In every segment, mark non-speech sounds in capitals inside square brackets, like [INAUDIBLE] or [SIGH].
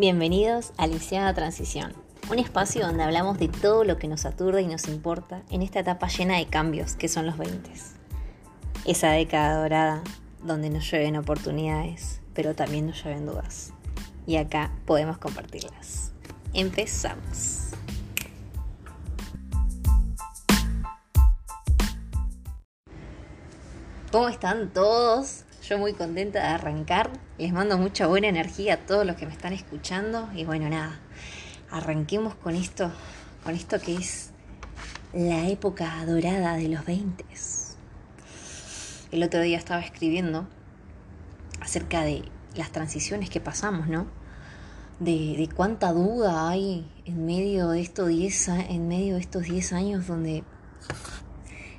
Bienvenidos a Lisiada Transición, un espacio donde hablamos de todo lo que nos aturde y nos importa en esta etapa llena de cambios que son los 20. Esa década dorada donde nos llueven oportunidades, pero también nos llueven dudas. Y acá podemos compartirlas. Empezamos. ¿Cómo están todos? Yo muy contenta de arrancar. Les mando mucha buena energía a todos los que me están escuchando. Y bueno, nada, arranquemos con esto, con esto que es la época dorada de los 20. El otro día estaba escribiendo acerca de las transiciones que pasamos, ¿no? De, de cuánta duda hay en medio de estos 10 en medio de estos 10 años donde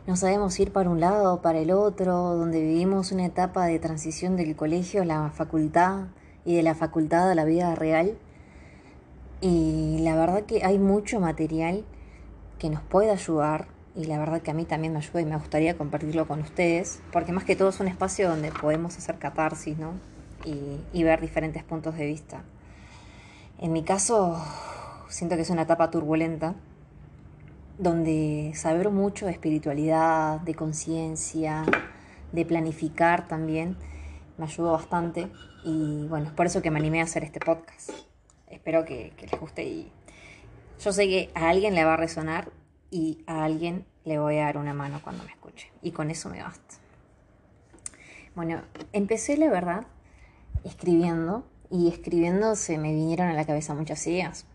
no sabemos ir para un lado o para el otro, donde vivimos una etapa de transición del colegio a la facultad y de la facultad a la vida real. Y la verdad que hay mucho material que nos puede ayudar y la verdad que a mí también me ayuda y me gustaría compartirlo con ustedes, porque más que todo es un espacio donde podemos hacer catarsis, ¿no? Y, y ver diferentes puntos de vista. En mi caso, siento que es una etapa turbulenta donde saber mucho de espiritualidad, de conciencia, de planificar también, me ayudó bastante y bueno, es por eso que me animé a hacer este podcast. Espero que, les guste y yo sé que a alguien le va a resonar y a alguien le voy a dar una mano cuando me escuche y con eso me basta. Bueno, empecé la verdad escribiendo y escribiendo se me vinieron a la cabeza muchas ideas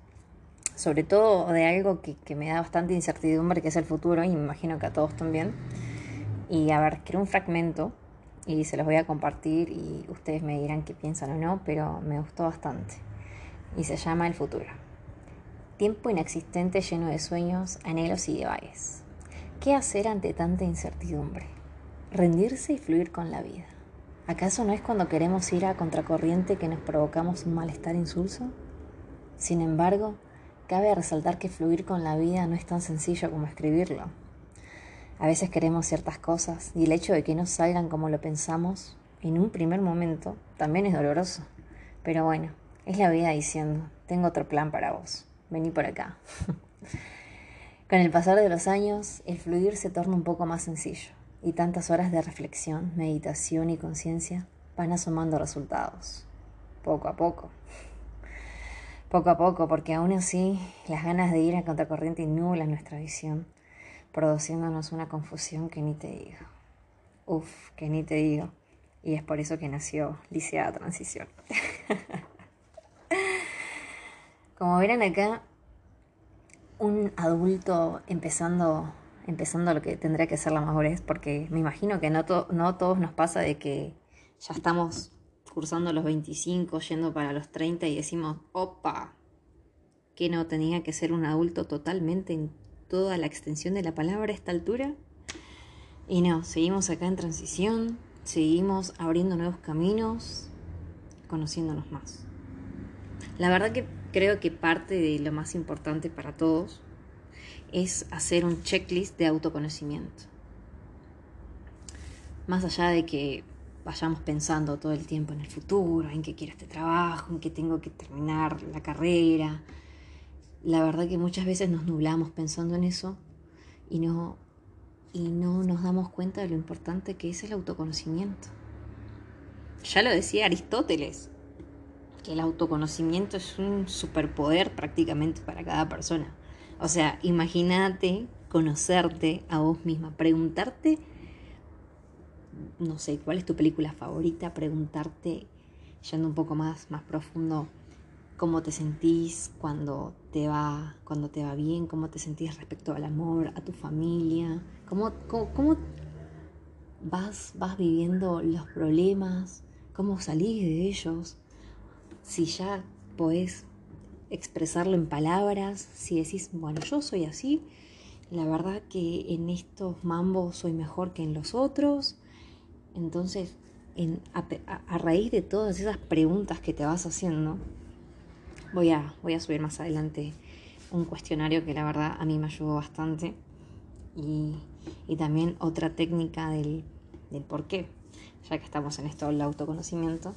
sobre todo de algo que, me da bastante incertidumbre, que es el futuro, y me imagino que a todos también. Y a ver, quiero un fragmento y se los voy a compartir y ustedes me dirán qué piensan o no, pero me gustó bastante. Y se llama El futuro. Tiempo inexistente lleno de sueños, anhelos y divagues. ¿Qué hacer ante tanta incertidumbre? Rendirse y fluir con la vida. ¿Acaso no es cuando queremos ir a contracorriente que nos provocamos un malestar insulso? Sin embargo, Cabe resaltar que fluir con la vida no es tan sencillo como escribirlo. A veces queremos ciertas cosas y el hecho de que no salgan como lo pensamos en un primer momento también es doloroso. Pero bueno, es la vida diciendo, tengo otro plan para vos, vení por acá. [LAUGHS] Con el pasar de los años, el fluir se torna un poco más sencillo y tantas horas de reflexión, meditación y conciencia van asomando resultados, poco a poco poco a poco, porque aún así las ganas de ir a contracorriente innulan nuestra visión, produciéndonos una confusión que ni te digo. Uf, que ni te digo. Y es por eso que nació Licea Transición. [LAUGHS] Como verán acá, un adulto empezando, empezando lo que tendría que ser la madurez, porque me imagino que no, no todos nos pasa de que ya estamos cursando los 25, yendo para los 30 y decimos, opa, que no tenía que ser un adulto totalmente en toda la extensión de la palabra a esta altura. Y no, seguimos acá en transición, seguimos abriendo nuevos caminos, conociéndonos más. La verdad que creo que parte de lo más importante para todos es hacer un checklist de autoconocimiento. Más allá de que vayamos pensando todo el tiempo en el futuro, en qué quiero este trabajo, en qué tengo que terminar la carrera. La verdad que muchas veces nos nublamos pensando en eso y no, y no nos damos cuenta de lo importante que es el autoconocimiento. Ya lo decía Aristóteles, que el autoconocimiento es un superpoder prácticamente para cada persona. O sea, imagínate conocerte a vos misma, preguntarte no sé, cuál es tu película favorita, preguntarte, yendo un poco más, más profundo, cómo te sentís cuando te va, cuando te va bien, cómo te sentís respecto al amor, a tu familia, cómo, cómo, vas, vas viviendo los problemas, cómo salís de ellos, si ya podés expresarlo en palabras, si decís, bueno, yo soy así, la verdad que en estos mambos soy mejor que en los otros, entonces, a, raíz de todas esas preguntas que te vas haciendo, voy a, voy a subir más adelante un cuestionario que la verdad a mí me ayudó bastante. Y, también otra técnica del, por qué, ya que estamos en esto del autoconocimiento.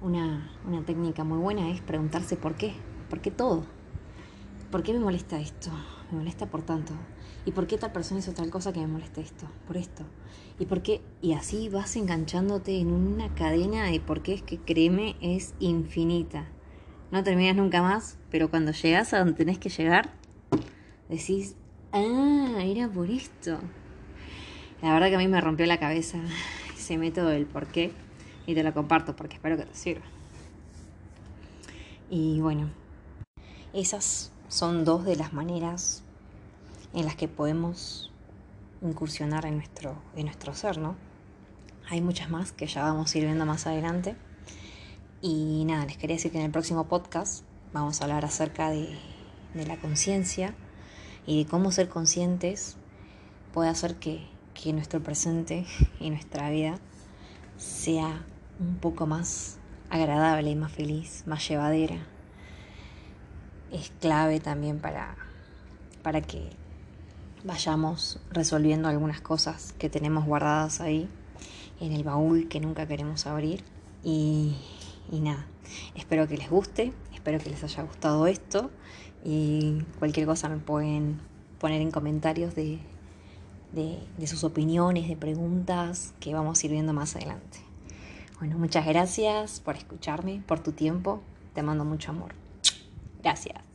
una técnica muy buena es preguntarse por qué, por qué todo, por qué me molesta esto, me molesta por tanto, y por qué tal persona hizo tal cosa que me molesta esto, por esto, y por qué, y así vas enganchándote en una cadena de por qué es que créeme es infinita. No terminas nunca más, pero cuando llegas a donde tenés que llegar, decís, ah, era por esto. La verdad que a mí me rompió la cabeza [LAUGHS] ese método del por qué y te lo comparto porque espero que te sirva. Y bueno, esas son dos de las maneras en las que podemos incursionar en nuestro, en nuestro ser, ¿no? Hay muchas más que ya vamos a ir viendo más adelante. Y nada, les quería decir que en el próximo podcast vamos a hablar acerca de, la conciencia y de cómo ser conscientes puede hacer que, que nuestro presente [LAUGHS] y nuestra vida sea un poco más agradable, más feliz, más llevadera. Es clave también para, para que vayamos resolviendo algunas cosas que tenemos guardadas ahí en el baúl que nunca queremos abrir. Y, y nada, espero que les guste, espero que les haya gustado esto y cualquier cosa me pueden poner en comentarios de, de, sus opiniones, de preguntas que vamos a viendo más adelante. Bueno, muchas gracias por escucharme, por tu tiempo. Te mando mucho amor. Gracias.